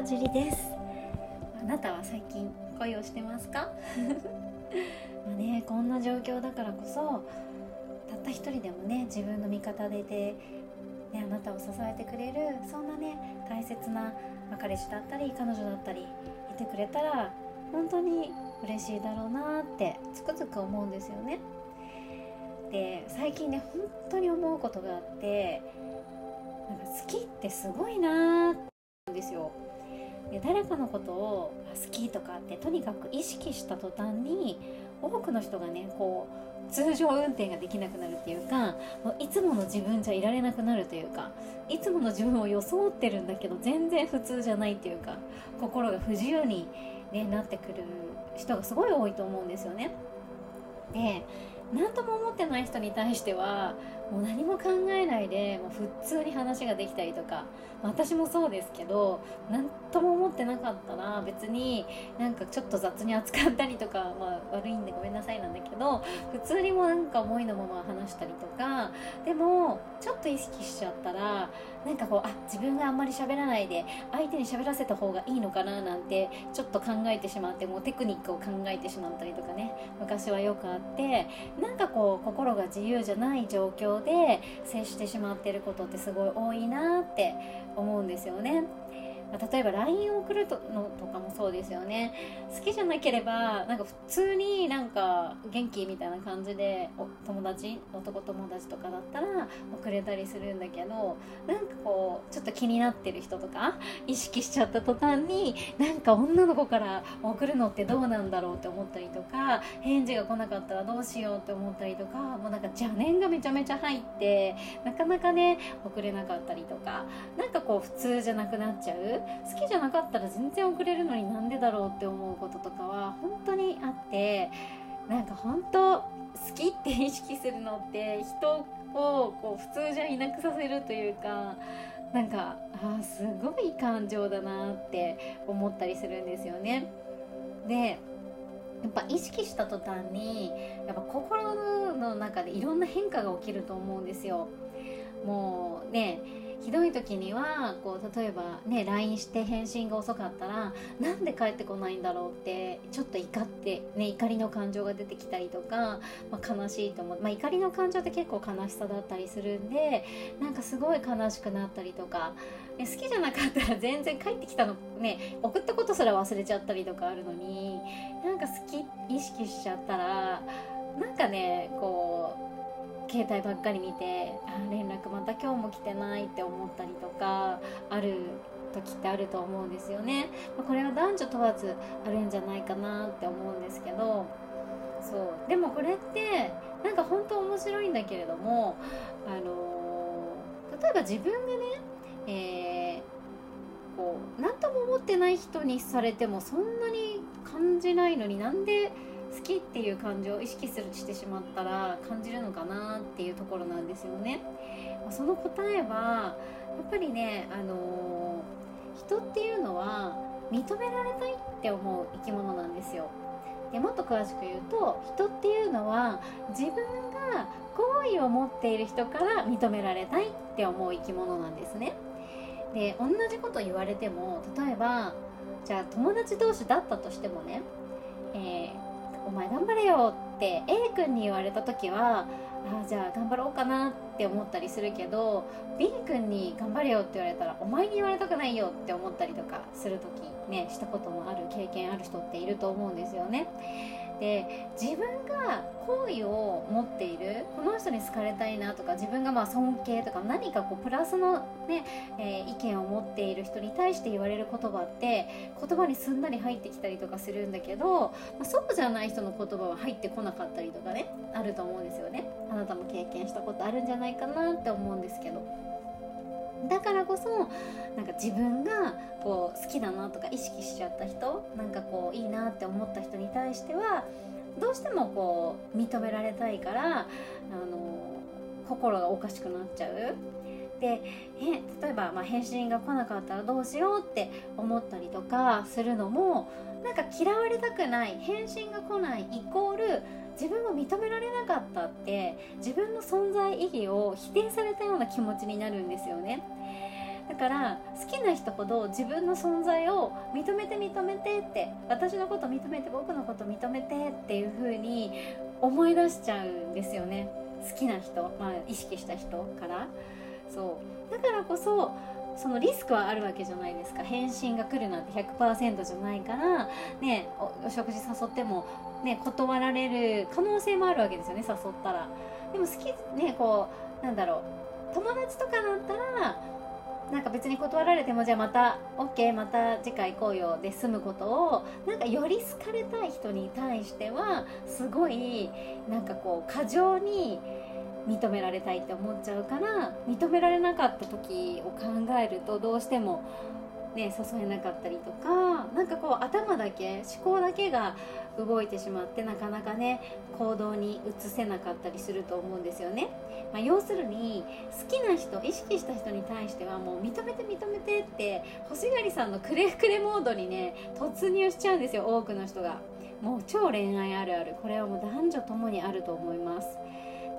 はジュリですあなたは最近恋をしてますかまあねこんな状況だからこそたった一人でもね自分の味方でいて、ね、あなたを支えてくれるそんなね大切な、彼氏だったり彼女だったりいてくれたら本当に嬉しいだろうなってつくづく思うんですよね。で最近ね本当に思うことがあってなんか好きってすごいなーって思うんですよで誰かのことを好きとかってとにかく意識した途端に多くの人がねこう通常運転ができなくなるっていうかいつもの自分じゃいられなくなるというかいつもの自分を装ってるんだけど全然普通じゃないっていうか心が不自由に、ね、なってくる人がすごい多いと思うんですよね。で何とも思ってない人に対してはもう何も考えないでもう普通に話ができたりとか私もそうですけど何とも思ってなかったら別になんかちょっと雑に扱ったりとか、まあ、悪いんでごめんなさいなんだけど普通にもなんか思いのまま話したりとかでもちょっと意識しちゃったらなんかこうあ自分があんまり喋らないで相手に喋らせた方がいいのかななんてちょっと考えてしまってもうテクニックを考えてしまったりとかね昔はよくあってなんかこう心が自由じゃない状況で接してしまってることってすごい多いなって思うんですよね。例えば LINE を送るとのとかもそうですよね。好きじゃなければなんか普通になんか元気みたいな感じでお友達男友達とかだったら送れたりするんだけどなんかこうちょっと気になってる人とか意識しちゃった途端になんか女の子から送るのってどうなんだろうって思ったりとか返事が来なかったらどうしようって思ったりとかもうなんか邪念がめちゃめちゃ入ってなかなかね送れなかったりとかなんかこう普通じゃなくなっちゃう。好きじゃなかったら全然遅れるのになんでだろうって思うこととかは本当にあってなんか本当好きって意識するのって人をこう普通じゃいなくさせるというかなんかあすごい感情だなって思ったりするんですよね。でやっぱ意識した途端にやっぱ心の中でいろんな変化が起きると思うんですよ。もうねひどい時にはこう例えばね LINE して返信が遅かったらなんで帰ってこないんだろうってちょっと怒ってね怒りの感情が出てきたりとか、まあ、悲しいと思う、まあ、怒りの感情って結構悲しさだったりするんでなんかすごい悲しくなったりとか、好きじゃなかったら 全然帰ってきたのね送ったことすら忘れちゃったりとかあるのになんか好き意識しちゃったらなんかねこう携帯ばっかり見てあ連絡また今日も来てないって思ったりとかある時ってあると思うんですよね、まあ、これは男女問わずあるんじゃないかなって思うんですけどそう。でもこれってなんか本当面白いんだけれどもあのー、例えば自分がね、えー、こう何とも思ってない人にされてもそんなに感じないのになんで好きっていう感情を意識するしてしまったら感じるのかなっていうところなんですよね。その答えはやっぱりね、あのー、人っていうのは認められたいって思う生き物なんですよ。でもっと詳しく言うと人っていうのは自分が好意を持っている人から認められたいって思う生き物なんですね。で同じこと言われても例えばじゃあ友達同士だったとしてもね、えーお前頑張れよって A 君に言われた時はあじゃあ頑張ろうかなって思ったりするけど B 君に頑張れよって言われたらお前に言われたくないよって思ったりとかする時ねしたこともある経験ある人っていると思うんですよね。で自分が好意を持っているこの人に好かれたいなとか自分がまあ尊敬とか何かこうプラスのね、えー、意見を持っている人に対して言われる言葉って言葉にすんなり入ってきたりとかするんだけど、まあ、そうじゃない人の言葉は入ってこなかったりとかねあると思うんですよねあなたも経験したことあるんじゃないかなって思うんですけど。だからこそなんか自分がこう好きだなとか意識しちゃった人なんかこういいなって思った人に対してはどうしてもこう認められたいからあの心がおかしくなっちゃう。で例えば、まあ、返信が来なかったらどうしようって思ったりとかするのもなんか嫌われたくない返信が来ないイコール自分を認められなかったって自分の存在意義を否定されたような気持ちになるんですよね。だから好きな人ほど自分の存在を認めて認めてって私のこと認めて僕のこと認めてっていう風に思い出しちゃうんですよね。好きな人、まあ、意識した人から。そう。だからこそそのリスクはあるわけじゃないですか。返信が来るなんて100%じゃないからねお食事誘ってもね断られる可能性もあるわけですよね誘ったら。でも好きねこうなんだろう。友達とかだったらなんか別に断られてもじゃあまた OK また次回行こうよで済むことをなんかより好かれたい人に対してはすごいなんかこう過剰に認められたいって思っちゃうから認められなかった時を考えるとどうしてもね誘えなかったりとかなんかこう頭だけ思考だけが動いてしまってなかなかね行動に移せなかったりすると思うんですよね、まあ、要するに好きな人意識した人に対してはもう認めて認めてって星狩さんのくれくれモードにね突入しちゃうんですよ多くの人が。もう超恋愛あるある。これはもう男女ともにあると思います。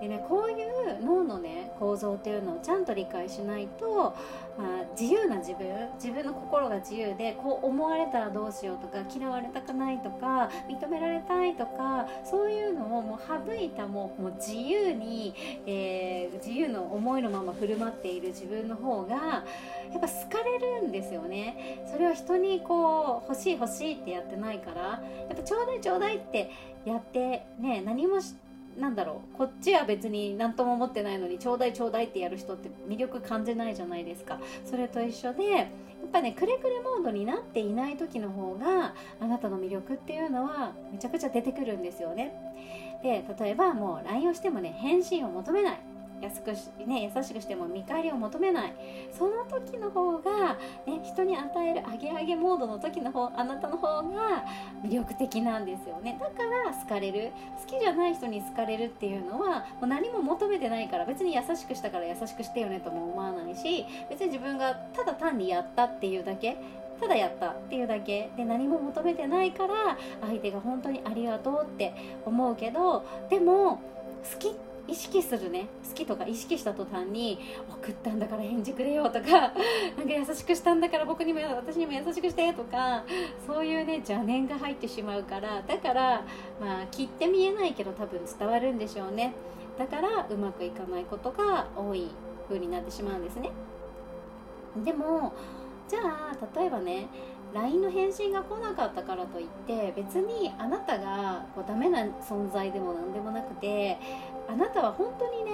でねこういう脳のね構造っていうのをちゃんと理解しないと、まあ、自由な自分自分の心が自由でこう思われたらどうしようとか嫌われたくないとか認められたいとかそういうのをもう省いたもうもう自由に、えー、自由の思いのまま振る舞っている自分の方がやっぱ好かれるんですよね。それは人にこう欲しい欲しいってやってないからやっぱちょうだいちょうだいってやってね何もしてなんだろうこっちは別に何とも思ってないのにちょうだいちょうだいってやる人って魅力感じないじゃないですか。それと一緒でやっぱねくれくれモードになっていない時の方があなたの魅力っていうのはめちゃくちゃ出てくるんですよね。で例えばもう LINE をしてもね返信を求めない。安くし、ね、優しくしても見返りを求めない。その時の方が、ね、人に与えるアゲアゲモードの時の方あなたの方が魅力的なんですよね。だから好かれる。好きじゃない人に好かれるっていうのはもう何も求めてないから別に優しくしたから優しくしてよねとも思わないし別に自分がただ単にやったっていうだけただやったっていうだけで何も求めてないから相手が本当にありがとうって思うけどでも好きって意識するね。好きとか意識した途端に送ったんだから返事くれよとか なんか優しくしたんだから僕にも私にも優しくしてとかそういうね邪念が入ってしまうからだからまあ切って見えないけど多分伝わるんでしょうね。だからうまくいかないことが多い風になってしまうんですね。でもじゃあ例えばね LINE の返信が来なかったからといって別にあなたがこうダメな存在でも何でもなくてあなたは本当にね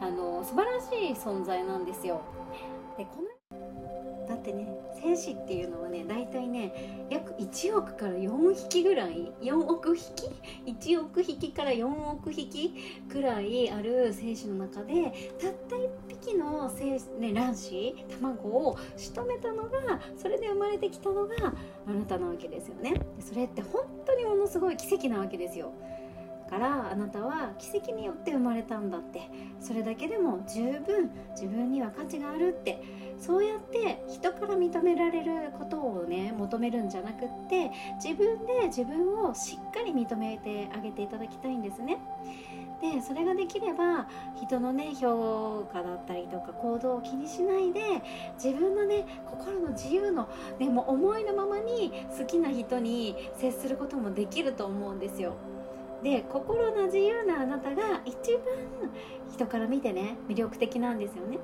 あの素晴らしい存在なんですよ。でこのってね精子っていうのはね大体ね約1億から4匹ぐらい4億匹？1億匹から4億匹くらいある精子の中でたった1匹の精子、ね、卵子卵を仕留めたのがそれで生まれてきたのがあなたなわけですよね。それって本当にものすごい奇跡なわけですよ。からあなたは奇跡によって生まれたんだって。それだけでも十分自分には価値があるってそうやって人から認められることをね求めるんじゃなくって自分で自分をしっかり認めてあげていただきたいんですね。でそれができれば人のね評価だったりとか行動を気にしないで自分のね心の自由の、ね、も思いのままに好きな人に接することもできると思うんですよ。で心の自由なあなたが一番人から見てね魅力的なんですよね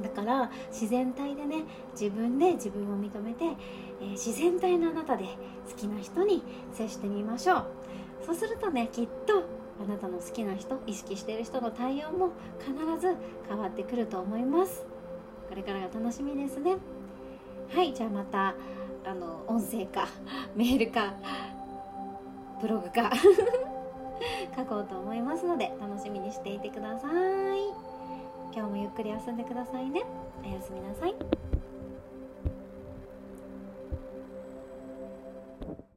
だから自然体でね自分で自分を認めて、えー、自然体のあなたで好きな人に接してみましょう。そうするとねきっとあなたの好きな人意識してる人の対応も必ず変わってくると思います。これからが楽しみですね。はいじゃあまたあの音声か メールかブログか 書こうと思いますので楽しみにしていてください。今日もゆっくり休んでくださいね。おやすみなさい。